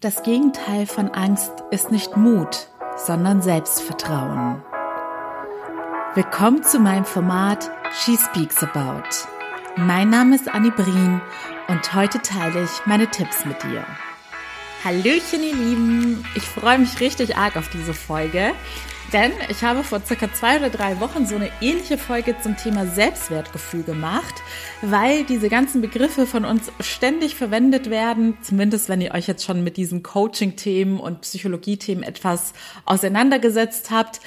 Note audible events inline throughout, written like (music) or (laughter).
Das Gegenteil von Angst ist nicht Mut, sondern Selbstvertrauen. Willkommen zu meinem Format She Speaks About. Mein Name ist Annie Brien und heute teile ich meine Tipps mit dir. Hallöchen, ihr Lieben! Ich freue mich richtig arg auf diese Folge, denn ich habe vor circa zwei oder drei Wochen so eine ähnliche Folge zum Thema Selbstwertgefühl gemacht, weil diese ganzen Begriffe von uns ständig verwendet werden, zumindest wenn ihr euch jetzt schon mit diesen Coaching-Themen und Psychologie-Themen etwas auseinandergesetzt habt,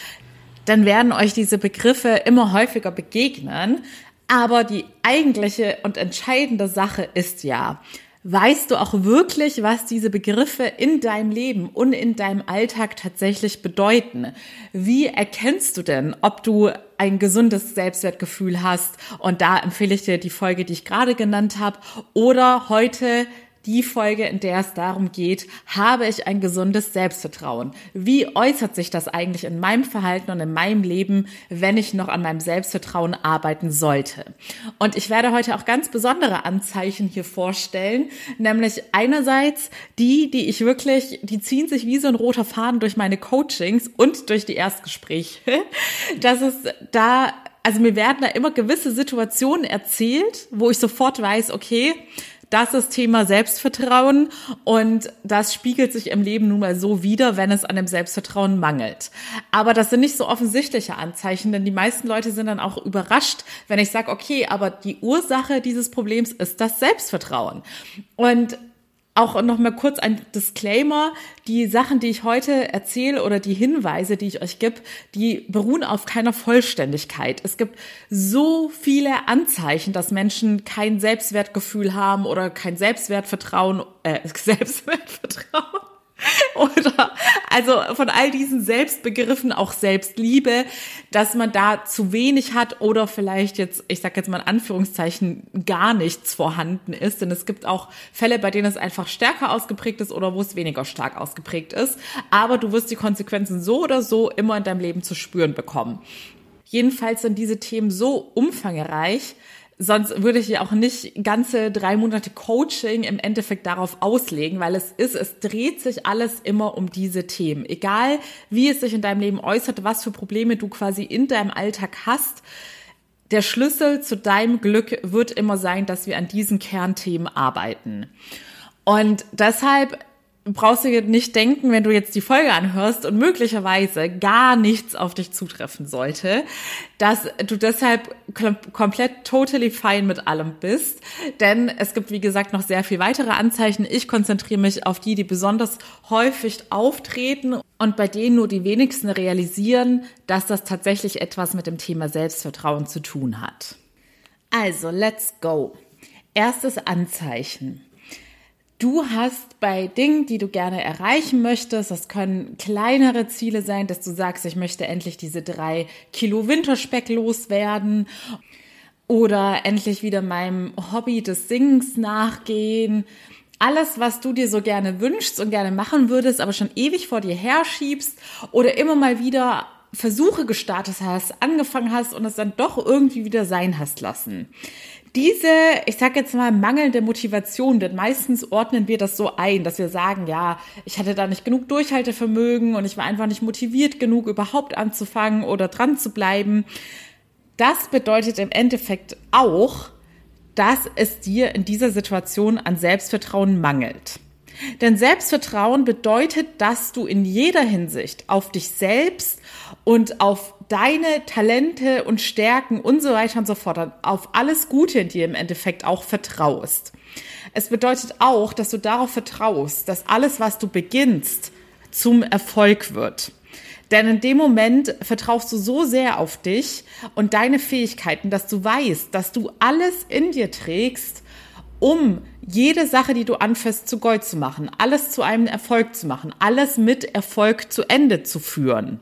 dann werden euch diese Begriffe immer häufiger begegnen. Aber die eigentliche und entscheidende Sache ist ja, Weißt du auch wirklich, was diese Begriffe in deinem Leben und in deinem Alltag tatsächlich bedeuten? Wie erkennst du denn, ob du ein gesundes Selbstwertgefühl hast? Und da empfehle ich dir die Folge, die ich gerade genannt habe, oder heute die Folge, in der es darum geht, habe ich ein gesundes Selbstvertrauen? Wie äußert sich das eigentlich in meinem Verhalten und in meinem Leben, wenn ich noch an meinem Selbstvertrauen arbeiten sollte? Und ich werde heute auch ganz besondere Anzeichen hier vorstellen, nämlich einerseits die, die ich wirklich, die ziehen sich wie so ein roter Faden durch meine Coachings und durch die Erstgespräche, dass es da also mir werden da immer gewisse Situationen erzählt, wo ich sofort weiß, okay, das ist Thema Selbstvertrauen und das spiegelt sich im Leben nun mal so wieder, wenn es an dem Selbstvertrauen mangelt. Aber das sind nicht so offensichtliche Anzeichen, denn die meisten Leute sind dann auch überrascht, wenn ich sage, okay, aber die Ursache dieses Problems ist das Selbstvertrauen. Und auch noch mal kurz ein Disclaimer. Die Sachen, die ich heute erzähle oder die Hinweise, die ich euch gebe, die beruhen auf keiner Vollständigkeit. Es gibt so viele Anzeichen, dass Menschen kein Selbstwertgefühl haben oder kein Selbstwertvertrauen, äh, (laughs) Selbstwertvertrauen (laughs) Oder also von all diesen Selbstbegriffen auch Selbstliebe, dass man da zu wenig hat oder vielleicht jetzt, ich sage jetzt mal in Anführungszeichen, gar nichts vorhanden ist. Denn es gibt auch Fälle, bei denen es einfach stärker ausgeprägt ist oder wo es weniger stark ausgeprägt ist. Aber du wirst die Konsequenzen so oder so immer in deinem Leben zu spüren bekommen. Jedenfalls sind diese Themen so umfangreich, Sonst würde ich ja auch nicht ganze drei Monate Coaching im Endeffekt darauf auslegen, weil es ist, es dreht sich alles immer um diese Themen. Egal, wie es sich in deinem Leben äußert, was für Probleme du quasi in deinem Alltag hast. Der Schlüssel zu deinem Glück wird immer sein, dass wir an diesen Kernthemen arbeiten. Und deshalb brauchst du nicht denken, wenn du jetzt die Folge anhörst und möglicherweise gar nichts auf dich zutreffen sollte, dass du deshalb komplett totally fine mit allem bist. Denn es gibt, wie gesagt, noch sehr viel weitere Anzeichen. Ich konzentriere mich auf die, die besonders häufig auftreten und bei denen nur die wenigsten realisieren, dass das tatsächlich etwas mit dem Thema Selbstvertrauen zu tun hat. Also, let's go. Erstes Anzeichen. Du hast bei Dingen, die du gerne erreichen möchtest, das können kleinere Ziele sein, dass du sagst, ich möchte endlich diese drei Kilo Winterspeck loswerden oder endlich wieder meinem Hobby des Singens nachgehen. Alles, was du dir so gerne wünschst und gerne machen würdest, aber schon ewig vor dir herschiebst oder immer mal wieder Versuche gestartet hast, angefangen hast und es dann doch irgendwie wieder sein hast lassen diese, ich sag jetzt mal, mangelnde Motivation, denn meistens ordnen wir das so ein, dass wir sagen, ja, ich hatte da nicht genug Durchhaltevermögen und ich war einfach nicht motiviert genug, überhaupt anzufangen oder dran zu bleiben. Das bedeutet im Endeffekt auch, dass es dir in dieser Situation an Selbstvertrauen mangelt. Denn Selbstvertrauen bedeutet, dass du in jeder Hinsicht auf dich selbst und auf deine Talente und Stärken und so weiter und so fort, auf alles Gute in dir im Endeffekt auch vertraust. Es bedeutet auch, dass du darauf vertraust, dass alles, was du beginnst, zum Erfolg wird. Denn in dem Moment vertraust du so sehr auf dich und deine Fähigkeiten, dass du weißt, dass du alles in dir trägst, um jede Sache, die du anfährst, zu Gold zu machen, alles zu einem Erfolg zu machen, alles mit Erfolg zu Ende zu führen.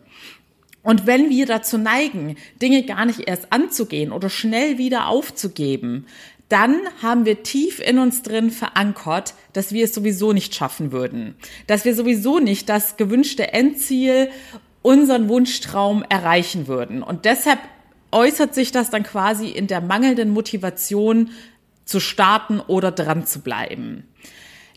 Und wenn wir dazu neigen, Dinge gar nicht erst anzugehen oder schnell wieder aufzugeben, dann haben wir tief in uns drin verankert, dass wir es sowieso nicht schaffen würden, dass wir sowieso nicht das gewünschte Endziel, unseren Wunschtraum erreichen würden. Und deshalb äußert sich das dann quasi in der mangelnden Motivation zu starten oder dran zu bleiben.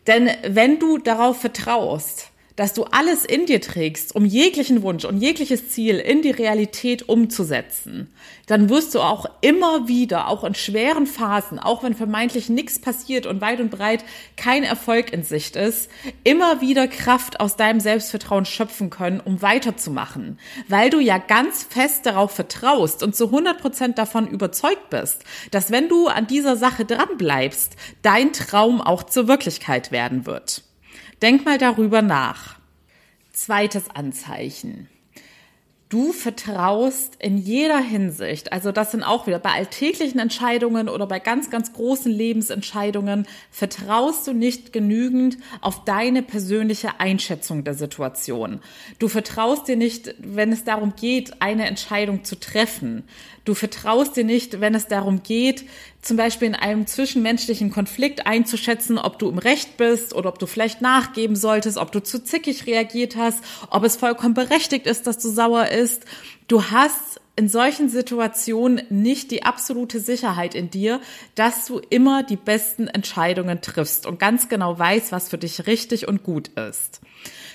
Denn wenn du darauf vertraust, dass du alles in dir trägst, um jeglichen Wunsch und jegliches Ziel in die Realität umzusetzen, dann wirst du auch immer wieder, auch in schweren Phasen, auch wenn vermeintlich nichts passiert und weit und breit kein Erfolg in Sicht ist, immer wieder Kraft aus deinem Selbstvertrauen schöpfen können, um weiterzumachen, weil du ja ganz fest darauf vertraust und zu 100 Prozent davon überzeugt bist, dass wenn du an dieser Sache dran bleibst, dein Traum auch zur Wirklichkeit werden wird. Denk mal darüber nach. Zweites Anzeichen. Du vertraust in jeder Hinsicht, also das sind auch wieder bei alltäglichen Entscheidungen oder bei ganz, ganz großen Lebensentscheidungen, vertraust du nicht genügend auf deine persönliche Einschätzung der Situation. Du vertraust dir nicht, wenn es darum geht, eine Entscheidung zu treffen. Du vertraust dir nicht, wenn es darum geht, zum Beispiel in einem zwischenmenschlichen Konflikt einzuschätzen, ob du im Recht bist oder ob du vielleicht nachgeben solltest, ob du zu zickig reagiert hast, ob es vollkommen berechtigt ist, dass du sauer ist. Du hast in solchen Situationen nicht die absolute Sicherheit in dir, dass du immer die besten Entscheidungen triffst und ganz genau weißt, was für dich richtig und gut ist.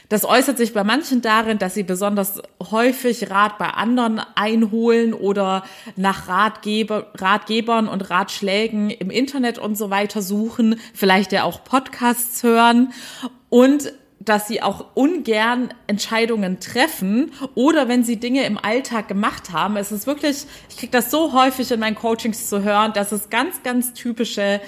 Das äußert sich bei manchen darin, dass sie besonders häufig Rat bei anderen einholen oder nach Ratgeber, Ratgebern und Ratschlägen im Internet und so weiter suchen, vielleicht ja auch Podcasts hören und dass sie auch ungern Entscheidungen treffen oder wenn sie Dinge im Alltag gemacht haben. Es ist wirklich, ich kriege das so häufig in meinen Coachings zu hören, dass es ganz, ganz typische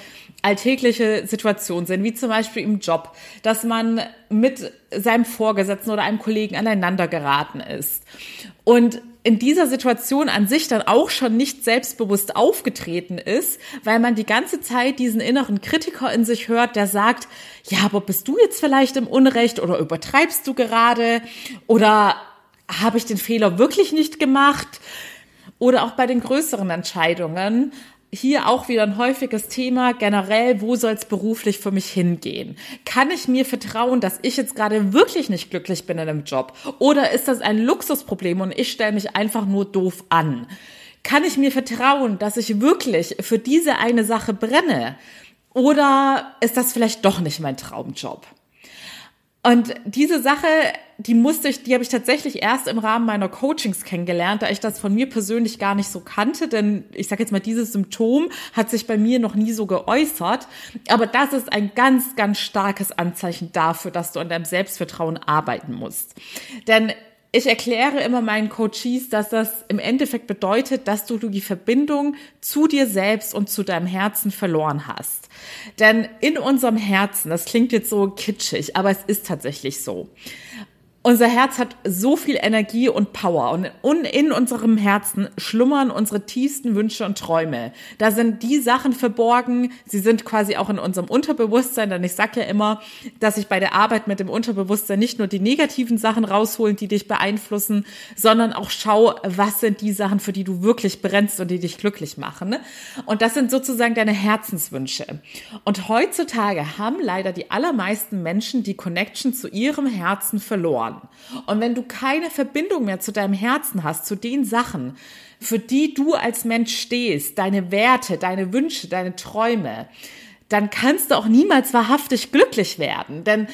alltägliche Situationen sind, wie zum Beispiel im Job, dass man mit seinem Vorgesetzten oder einem Kollegen aneinander geraten ist. Und in dieser Situation an sich dann auch schon nicht selbstbewusst aufgetreten ist, weil man die ganze Zeit diesen inneren Kritiker in sich hört, der sagt, ja, aber bist du jetzt vielleicht im Unrecht oder übertreibst du gerade oder habe ich den Fehler wirklich nicht gemacht? Oder auch bei den größeren Entscheidungen hier auch wieder ein häufiges Thema generell, wo soll es beruflich für mich hingehen? Kann ich mir vertrauen, dass ich jetzt gerade wirklich nicht glücklich bin in einem Job? Oder ist das ein Luxusproblem und ich stelle mich einfach nur doof an? Kann ich mir vertrauen, dass ich wirklich für diese eine Sache brenne? Oder ist das vielleicht doch nicht mein Traumjob? Und diese Sache, die musste ich, die habe ich tatsächlich erst im Rahmen meiner Coachings kennengelernt, da ich das von mir persönlich gar nicht so kannte, denn ich sage jetzt mal, dieses Symptom hat sich bei mir noch nie so geäußert. Aber das ist ein ganz, ganz starkes Anzeichen dafür, dass du an deinem Selbstvertrauen arbeiten musst. Denn ich erkläre immer meinen Coaches, dass das im Endeffekt bedeutet, dass du die Verbindung zu dir selbst und zu deinem Herzen verloren hast. Denn in unserem Herzen, das klingt jetzt so kitschig, aber es ist tatsächlich so. Unser Herz hat so viel Energie und Power und in unserem Herzen schlummern unsere tiefsten Wünsche und Träume. Da sind die Sachen verborgen, sie sind quasi auch in unserem Unterbewusstsein, denn ich sage ja immer, dass ich bei der Arbeit mit dem Unterbewusstsein nicht nur die negativen Sachen rausholen, die dich beeinflussen, sondern auch schau, was sind die Sachen, für die du wirklich brennst und die dich glücklich machen. Und das sind sozusagen deine Herzenswünsche. Und heutzutage haben leider die allermeisten Menschen die Connection zu ihrem Herzen verloren verloren. Und wenn du keine Verbindung mehr zu deinem Herzen hast, zu den Sachen, für die du als Mensch stehst, deine Werte, deine Wünsche, deine Träume, dann kannst du auch niemals wahrhaftig glücklich werden. Denn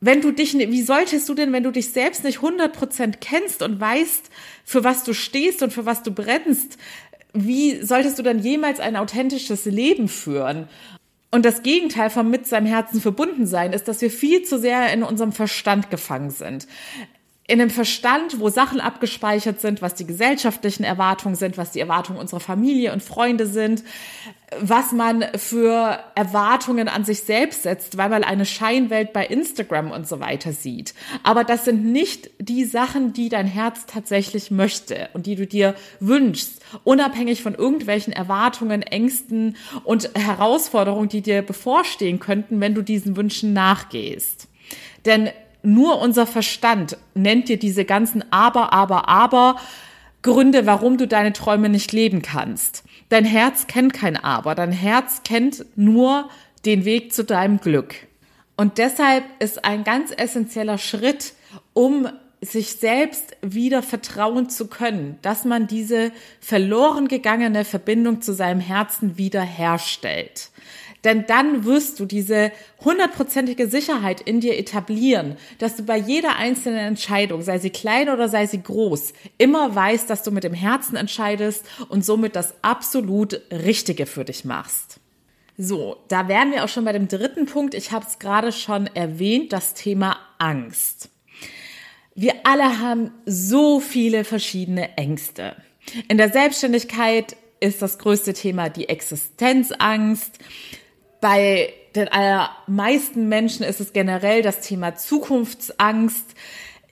wenn du dich, wie solltest du denn, wenn du dich selbst nicht 100% kennst und weißt, für was du stehst und für was du brennst, wie solltest du dann jemals ein authentisches Leben führen? Und das Gegenteil vom mit seinem Herzen verbunden sein ist, dass wir viel zu sehr in unserem Verstand gefangen sind in einem Verstand, wo Sachen abgespeichert sind, was die gesellschaftlichen Erwartungen sind, was die Erwartungen unserer Familie und Freunde sind, was man für Erwartungen an sich selbst setzt, weil man eine Scheinwelt bei Instagram und so weiter sieht. Aber das sind nicht die Sachen, die dein Herz tatsächlich möchte und die du dir wünschst, unabhängig von irgendwelchen Erwartungen, Ängsten und Herausforderungen, die dir bevorstehen könnten, wenn du diesen Wünschen nachgehst. Denn nur unser Verstand nennt dir diese ganzen Aber, Aber, Aber Gründe, warum du deine Träume nicht leben kannst. Dein Herz kennt kein Aber. Dein Herz kennt nur den Weg zu deinem Glück. Und deshalb ist ein ganz essentieller Schritt, um sich selbst wieder vertrauen zu können, dass man diese verloren gegangene Verbindung zu seinem Herzen wieder herstellt. Denn dann wirst du diese hundertprozentige Sicherheit in dir etablieren, dass du bei jeder einzelnen Entscheidung, sei sie klein oder sei sie groß, immer weißt, dass du mit dem Herzen entscheidest und somit das absolut Richtige für dich machst. So, da wären wir auch schon bei dem dritten Punkt. Ich habe es gerade schon erwähnt, das Thema Angst. Wir alle haben so viele verschiedene Ängste. In der Selbstständigkeit ist das größte Thema die Existenzangst. Bei den allermeisten Menschen ist es generell das Thema Zukunftsangst.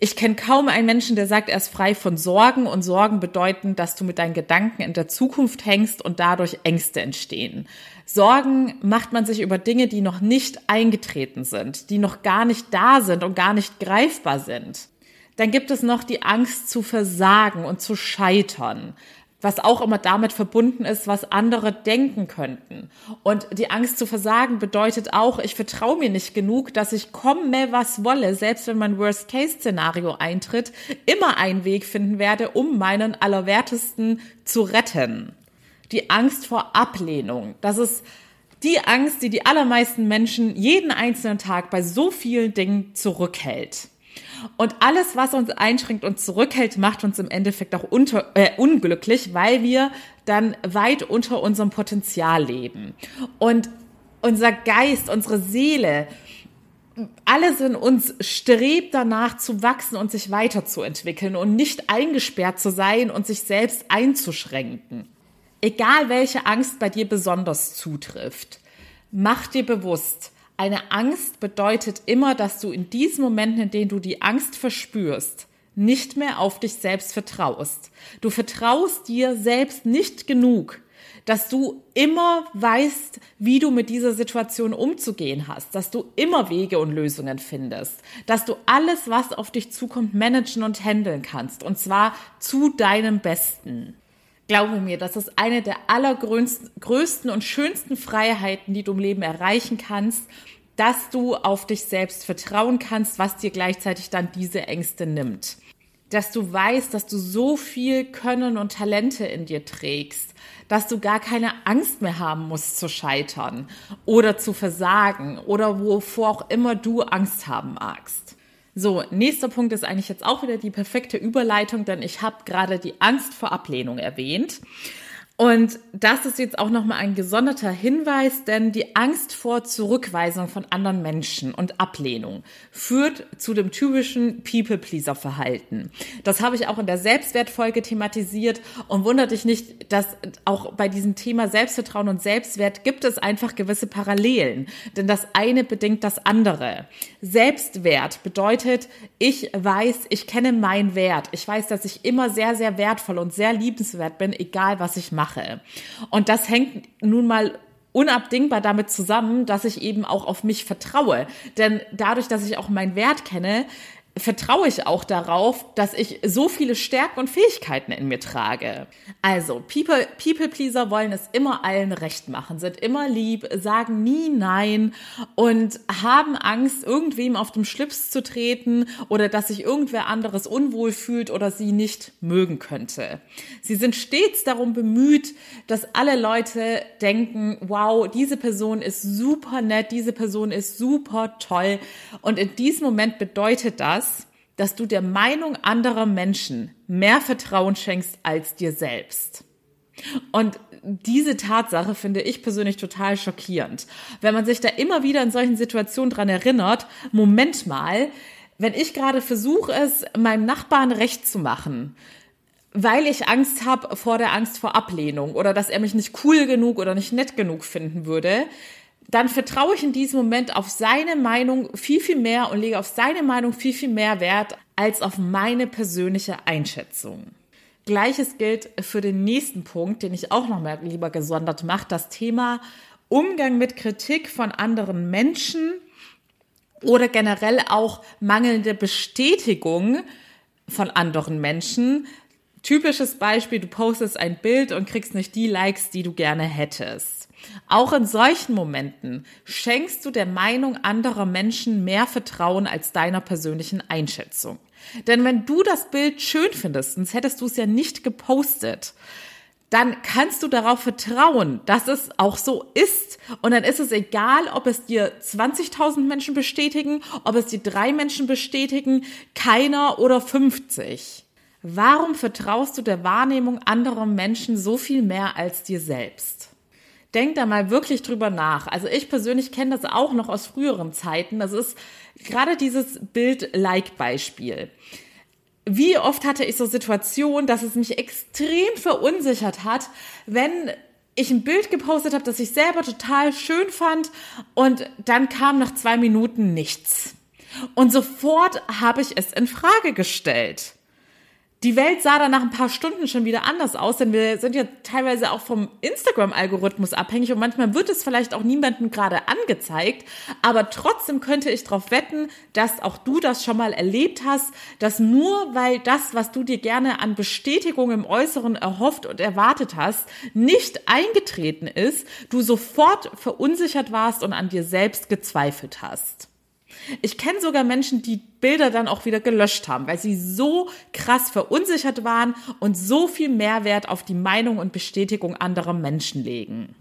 Ich kenne kaum einen Menschen, der sagt, er ist frei von Sorgen und Sorgen bedeuten, dass du mit deinen Gedanken in der Zukunft hängst und dadurch Ängste entstehen. Sorgen macht man sich über Dinge, die noch nicht eingetreten sind, die noch gar nicht da sind und gar nicht greifbar sind. Dann gibt es noch die Angst zu versagen und zu scheitern was auch immer damit verbunden ist, was andere denken könnten. Und die Angst zu versagen bedeutet auch, ich vertraue mir nicht genug, dass ich komme, was wolle, selbst wenn mein Worst-Case-Szenario eintritt, immer einen Weg finden werde, um meinen Allerwertesten zu retten. Die Angst vor Ablehnung, das ist die Angst, die die allermeisten Menschen jeden einzelnen Tag bei so vielen Dingen zurückhält. Und alles, was uns einschränkt und zurückhält, macht uns im Endeffekt auch unter, äh, unglücklich, weil wir dann weit unter unserem Potenzial leben. Und unser Geist, unsere Seele, alles in uns strebt danach zu wachsen und sich weiterzuentwickeln und nicht eingesperrt zu sein und sich selbst einzuschränken. Egal welche Angst bei dir besonders zutrifft, mach dir bewusst, eine Angst bedeutet immer, dass du in diesen Momenten, in denen du die Angst verspürst, nicht mehr auf dich selbst vertraust. Du vertraust dir selbst nicht genug, dass du immer weißt, wie du mit dieser Situation umzugehen hast, dass du immer Wege und Lösungen findest, dass du alles, was auf dich zukommt, managen und handeln kannst, und zwar zu deinem Besten. Glaube mir, das ist eine der allergrößten und schönsten Freiheiten, die du im Leben erreichen kannst, dass du auf dich selbst vertrauen kannst, was dir gleichzeitig dann diese Ängste nimmt. Dass du weißt, dass du so viel Können und Talente in dir trägst, dass du gar keine Angst mehr haben musst zu scheitern oder zu versagen oder wovor auch immer du Angst haben magst. So, nächster Punkt ist eigentlich jetzt auch wieder die perfekte Überleitung, denn ich habe gerade die Angst vor Ablehnung erwähnt. Und das ist jetzt auch nochmal ein gesonderter Hinweis, denn die Angst vor Zurückweisung von anderen Menschen und Ablehnung führt zu dem typischen People-Pleaser-Verhalten. Das habe ich auch in der Selbstwertfolge thematisiert und wundert dich nicht, dass auch bei diesem Thema Selbstvertrauen und Selbstwert gibt es einfach gewisse Parallelen, denn das eine bedingt das andere. Selbstwert bedeutet, ich weiß, ich kenne meinen Wert. Ich weiß, dass ich immer sehr, sehr wertvoll und sehr liebenswert bin, egal was ich mache mache. Und das hängt nun mal unabdingbar damit zusammen, dass ich eben auch auf mich vertraue. Denn dadurch, dass ich auch meinen Wert kenne, vertraue ich auch darauf, dass ich so viele Stärken und Fähigkeiten in mir trage. Also, People, People Pleaser wollen es immer allen recht machen, sind immer lieb, sagen nie nein und haben Angst, irgendwem auf dem Schlips zu treten oder dass sich irgendwer anderes unwohl fühlt oder sie nicht mögen könnte. Sie sind stets darum bemüht, dass alle Leute denken, wow, diese Person ist super nett, diese Person ist super toll und in diesem Moment bedeutet das, dass du der Meinung anderer Menschen mehr Vertrauen schenkst als dir selbst. Und diese Tatsache finde ich persönlich total schockierend. Wenn man sich da immer wieder in solchen Situationen dran erinnert, Moment mal, wenn ich gerade versuche, es meinem Nachbarn recht zu machen, weil ich Angst habe vor der Angst vor Ablehnung oder dass er mich nicht cool genug oder nicht nett genug finden würde, dann vertraue ich in diesem Moment auf seine Meinung viel, viel mehr und lege auf seine Meinung viel, viel mehr Wert als auf meine persönliche Einschätzung. Gleiches gilt für den nächsten Punkt, den ich auch noch mal lieber gesondert mache, das Thema Umgang mit Kritik von anderen Menschen oder generell auch mangelnde Bestätigung von anderen Menschen. Typisches Beispiel, du postest ein Bild und kriegst nicht die Likes, die du gerne hättest. Auch in solchen Momenten schenkst du der Meinung anderer Menschen mehr Vertrauen als deiner persönlichen Einschätzung. Denn wenn du das Bild schön findest, sonst hättest du es ja nicht gepostet, dann kannst du darauf vertrauen, dass es auch so ist. Und dann ist es egal, ob es dir 20.000 Menschen bestätigen, ob es dir drei Menschen bestätigen, keiner oder 50. Warum vertraust du der Wahrnehmung anderer Menschen so viel mehr als dir selbst? Denk da mal wirklich drüber nach. Also ich persönlich kenne das auch noch aus früheren Zeiten. Das ist gerade dieses Bild-Like-Beispiel wie oft hatte ich so Situationen, dass es mich extrem verunsichert hat, wenn ich ein Bild gepostet habe, das ich selber total schön fand und dann kam nach zwei Minuten nichts. Und sofort habe ich es in Frage gestellt die Welt sah dann nach ein paar Stunden schon wieder anders aus, denn wir sind ja teilweise auch vom Instagram-Algorithmus abhängig und manchmal wird es vielleicht auch niemandem gerade angezeigt, aber trotzdem könnte ich darauf wetten, dass auch du das schon mal erlebt hast, dass nur weil das, was du dir gerne an Bestätigung im Äußeren erhofft und erwartet hast, nicht eingetreten ist, du sofort verunsichert warst und an dir selbst gezweifelt hast. Ich kenne sogar Menschen, die Bilder dann auch wieder gelöscht haben, weil sie so krass verunsichert waren und so viel Mehrwert auf die Meinung und Bestätigung anderer Menschen legen.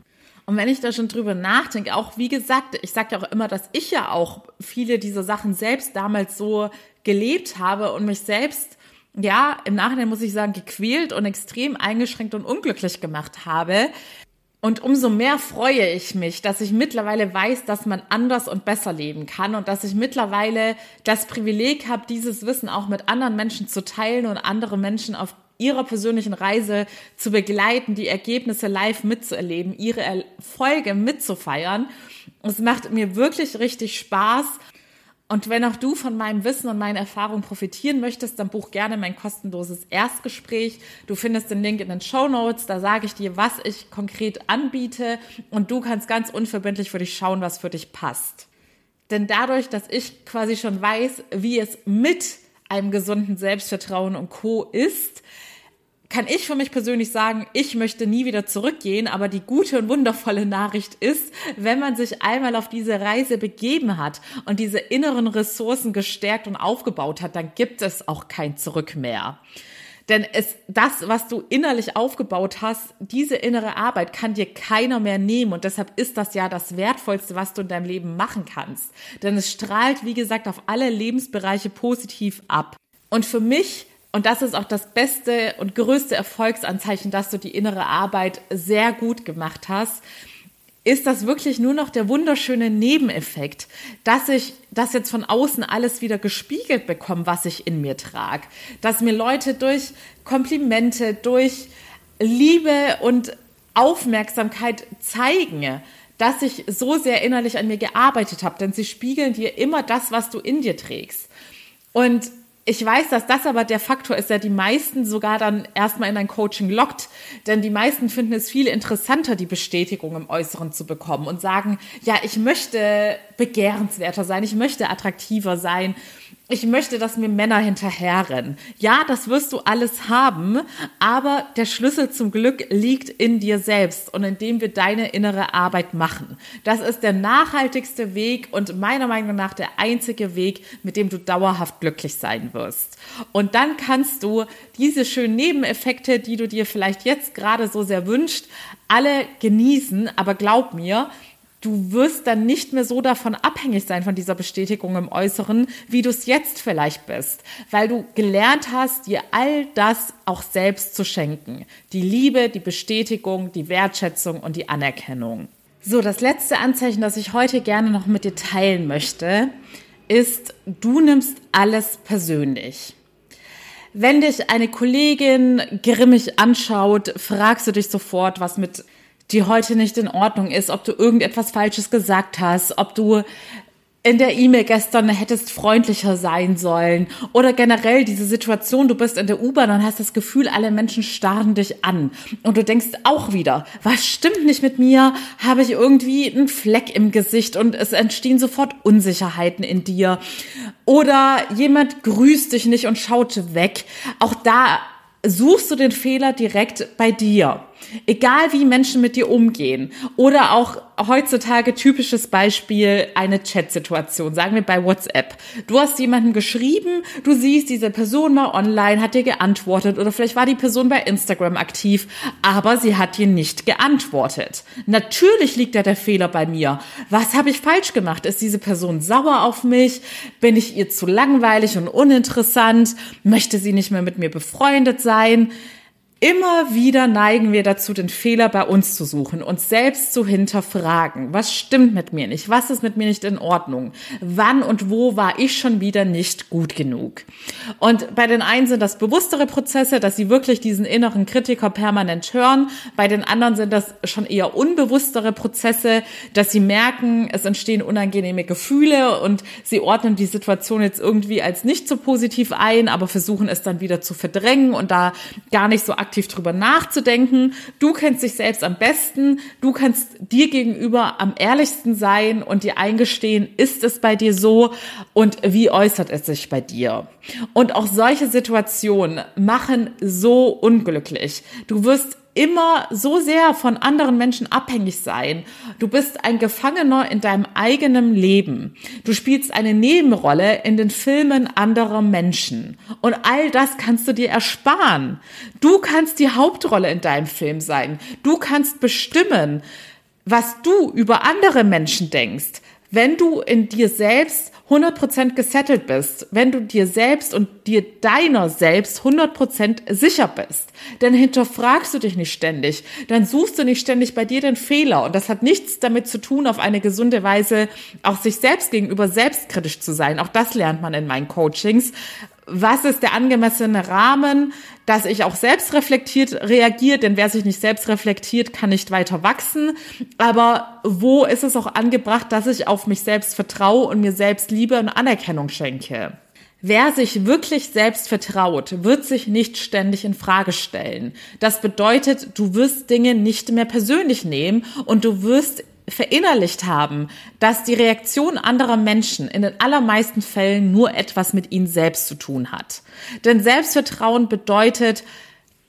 Und wenn ich da schon drüber nachdenke, auch wie gesagt, ich sage ja auch immer, dass ich ja auch viele dieser Sachen selbst damals so gelebt habe und mich selbst, ja, im Nachhinein muss ich sagen, gequält und extrem eingeschränkt und unglücklich gemacht habe, und umso mehr freue ich mich, dass ich mittlerweile weiß, dass man anders und besser leben kann und dass ich mittlerweile das Privileg habe, dieses Wissen auch mit anderen Menschen zu teilen und andere Menschen auf ihrer persönlichen Reise zu begleiten, die Ergebnisse live mitzuerleben, ihre Erfolge mitzufeiern. Es macht mir wirklich richtig Spaß und wenn auch du von meinem Wissen und meinen Erfahrungen profitieren möchtest, dann buch gerne mein kostenloses Erstgespräch. Du findest den Link in den Show Notes. Da sage ich dir, was ich konkret anbiete und du kannst ganz unverbindlich für dich schauen, was für dich passt. Denn dadurch, dass ich quasi schon weiß, wie es mit einem gesunden Selbstvertrauen und Co ist, kann ich für mich persönlich sagen, ich möchte nie wieder zurückgehen, aber die gute und wundervolle Nachricht ist, wenn man sich einmal auf diese Reise begeben hat und diese inneren Ressourcen gestärkt und aufgebaut hat, dann gibt es auch kein Zurück mehr. Denn es, das, was du innerlich aufgebaut hast, diese innere Arbeit kann dir keiner mehr nehmen. Und deshalb ist das ja das Wertvollste, was du in deinem Leben machen kannst. Denn es strahlt, wie gesagt, auf alle Lebensbereiche positiv ab. Und für mich und das ist auch das beste und größte Erfolgsanzeichen, dass du die innere Arbeit sehr gut gemacht hast. Ist das wirklich nur noch der wunderschöne Nebeneffekt, dass ich das jetzt von außen alles wieder gespiegelt bekomme, was ich in mir trage? Dass mir Leute durch Komplimente, durch Liebe und Aufmerksamkeit zeigen, dass ich so sehr innerlich an mir gearbeitet habe, denn sie spiegeln dir immer das, was du in dir trägst. Und ich weiß, dass das aber der Faktor ist, der die meisten sogar dann erstmal in ein Coaching lockt. Denn die meisten finden es viel interessanter, die Bestätigung im Äußeren zu bekommen und sagen, ja, ich möchte begehrenswerter sein, ich möchte attraktiver sein ich möchte, dass mir Männer hinterherrennen. Ja, das wirst du alles haben, aber der Schlüssel zum Glück liegt in dir selbst und indem wir deine innere Arbeit machen. Das ist der nachhaltigste Weg und meiner Meinung nach der einzige Weg, mit dem du dauerhaft glücklich sein wirst. Und dann kannst du diese schönen Nebeneffekte, die du dir vielleicht jetzt gerade so sehr wünscht, alle genießen, aber glaub mir, du wirst dann nicht mehr so davon abhängig sein von dieser Bestätigung im Äußeren, wie du es jetzt vielleicht bist, weil du gelernt hast, dir all das auch selbst zu schenken. Die Liebe, die Bestätigung, die Wertschätzung und die Anerkennung. So, das letzte Anzeichen, das ich heute gerne noch mit dir teilen möchte, ist, du nimmst alles persönlich. Wenn dich eine Kollegin grimmig anschaut, fragst du dich sofort, was mit die heute nicht in Ordnung ist, ob du irgendetwas Falsches gesagt hast, ob du in der E-Mail gestern hättest freundlicher sein sollen oder generell diese Situation, du bist in der U-Bahn und hast das Gefühl, alle Menschen starren dich an und du denkst auch wieder, was stimmt nicht mit mir? Habe ich irgendwie einen Fleck im Gesicht und es entstehen sofort Unsicherheiten in dir oder jemand grüßt dich nicht und schaut weg. Auch da suchst du den Fehler direkt bei dir. Egal wie Menschen mit dir umgehen oder auch heutzutage typisches Beispiel eine Chat-Situation, sagen wir bei WhatsApp. Du hast jemanden geschrieben, du siehst, diese Person war online, hat dir geantwortet oder vielleicht war die Person bei Instagram aktiv, aber sie hat dir nicht geantwortet. Natürlich liegt da der Fehler bei mir. Was habe ich falsch gemacht? Ist diese Person sauer auf mich? Bin ich ihr zu langweilig und uninteressant? Möchte sie nicht mehr mit mir befreundet sein? Immer wieder neigen wir dazu, den Fehler bei uns zu suchen, uns selbst zu hinterfragen. Was stimmt mit mir nicht? Was ist mit mir nicht in Ordnung? Wann und wo war ich schon wieder nicht gut genug? Und bei den einen sind das bewusstere Prozesse, dass sie wirklich diesen inneren Kritiker permanent hören. Bei den anderen sind das schon eher unbewusstere Prozesse, dass sie merken, es entstehen unangenehme Gefühle und sie ordnen die Situation jetzt irgendwie als nicht so positiv ein, aber versuchen es dann wieder zu verdrängen und da gar nicht so aktiv drüber nachzudenken. Du kennst dich selbst am besten. Du kannst dir gegenüber am ehrlichsten sein und dir eingestehen, ist es bei dir so und wie äußert es sich bei dir? Und auch solche Situationen machen so unglücklich. Du wirst immer so sehr von anderen Menschen abhängig sein. Du bist ein Gefangener in deinem eigenen Leben. Du spielst eine Nebenrolle in den Filmen anderer Menschen. Und all das kannst du dir ersparen. Du kannst die Hauptrolle in deinem Film sein. Du kannst bestimmen, was du über andere Menschen denkst. Wenn du in dir selbst 100% gesettelt bist, wenn du dir selbst und dir deiner selbst 100% sicher bist, dann hinterfragst du dich nicht ständig, dann suchst du nicht ständig bei dir den Fehler und das hat nichts damit zu tun, auf eine gesunde Weise auch sich selbst gegenüber selbstkritisch zu sein. Auch das lernt man in meinen Coachings. Was ist der angemessene Rahmen, dass ich auch selbst reflektiert reagiert, denn wer sich nicht selbst reflektiert, kann nicht weiter wachsen. Aber wo ist es auch angebracht, dass ich auf mich selbst vertraue und mir selbst Liebe und Anerkennung schenke? Wer sich wirklich selbst vertraut, wird sich nicht ständig in Frage stellen. Das bedeutet, du wirst Dinge nicht mehr persönlich nehmen und du wirst verinnerlicht haben, dass die Reaktion anderer Menschen in den allermeisten Fällen nur etwas mit ihnen selbst zu tun hat. Denn Selbstvertrauen bedeutet,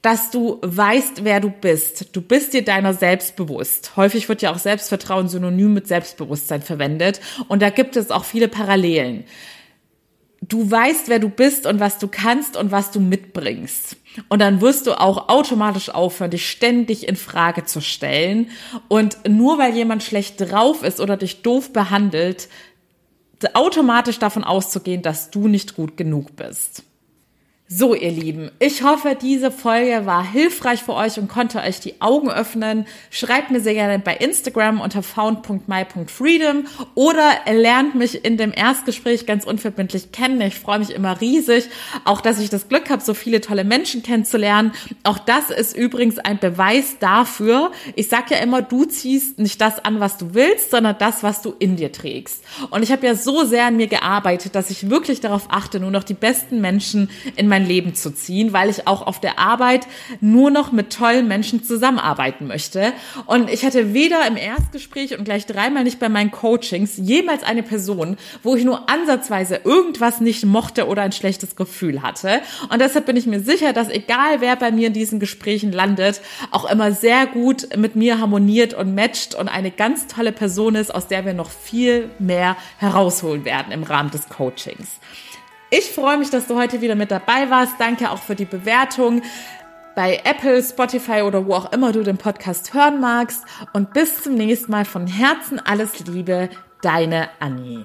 dass du weißt, wer du bist. Du bist dir deiner selbst bewusst. Häufig wird ja auch Selbstvertrauen synonym mit Selbstbewusstsein verwendet und da gibt es auch viele Parallelen du weißt, wer du bist und was du kannst und was du mitbringst. Und dann wirst du auch automatisch aufhören, dich ständig in Frage zu stellen. Und nur weil jemand schlecht drauf ist oder dich doof behandelt, automatisch davon auszugehen, dass du nicht gut genug bist. So, ihr Lieben, ich hoffe, diese Folge war hilfreich für euch und konnte euch die Augen öffnen. Schreibt mir sehr gerne bei Instagram unter found.my.freedom oder lernt mich in dem Erstgespräch ganz unverbindlich kennen. Ich freue mich immer riesig, auch dass ich das Glück habe, so viele tolle Menschen kennenzulernen. Auch das ist übrigens ein Beweis dafür. Ich sage ja immer, du ziehst nicht das an, was du willst, sondern das, was du in dir trägst. Und ich habe ja so sehr an mir gearbeitet, dass ich wirklich darauf achte, nur noch die besten Menschen in mein mein Leben zu ziehen, weil ich auch auf der Arbeit nur noch mit tollen Menschen zusammenarbeiten möchte. Und ich hatte weder im Erstgespräch und gleich dreimal nicht bei meinen Coachings jemals eine Person, wo ich nur ansatzweise irgendwas nicht mochte oder ein schlechtes Gefühl hatte. Und deshalb bin ich mir sicher, dass egal wer bei mir in diesen Gesprächen landet, auch immer sehr gut mit mir harmoniert und matcht und eine ganz tolle Person ist, aus der wir noch viel mehr herausholen werden im Rahmen des Coachings. Ich freue mich, dass du heute wieder mit dabei warst. Danke auch für die Bewertung bei Apple, Spotify oder wo auch immer du den Podcast hören magst. Und bis zum nächsten Mal von Herzen alles Liebe, deine Annie.